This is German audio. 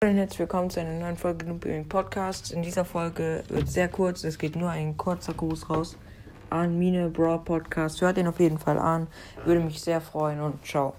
Hallo und herzlich willkommen zu einer neuen Folge Noob Gaming Podcast. In dieser Folge wird sehr kurz, es geht nur ein kurzer Gruß raus an Mine Brawl Podcast. Hört ihn auf jeden Fall an, würde mich sehr freuen und ciao.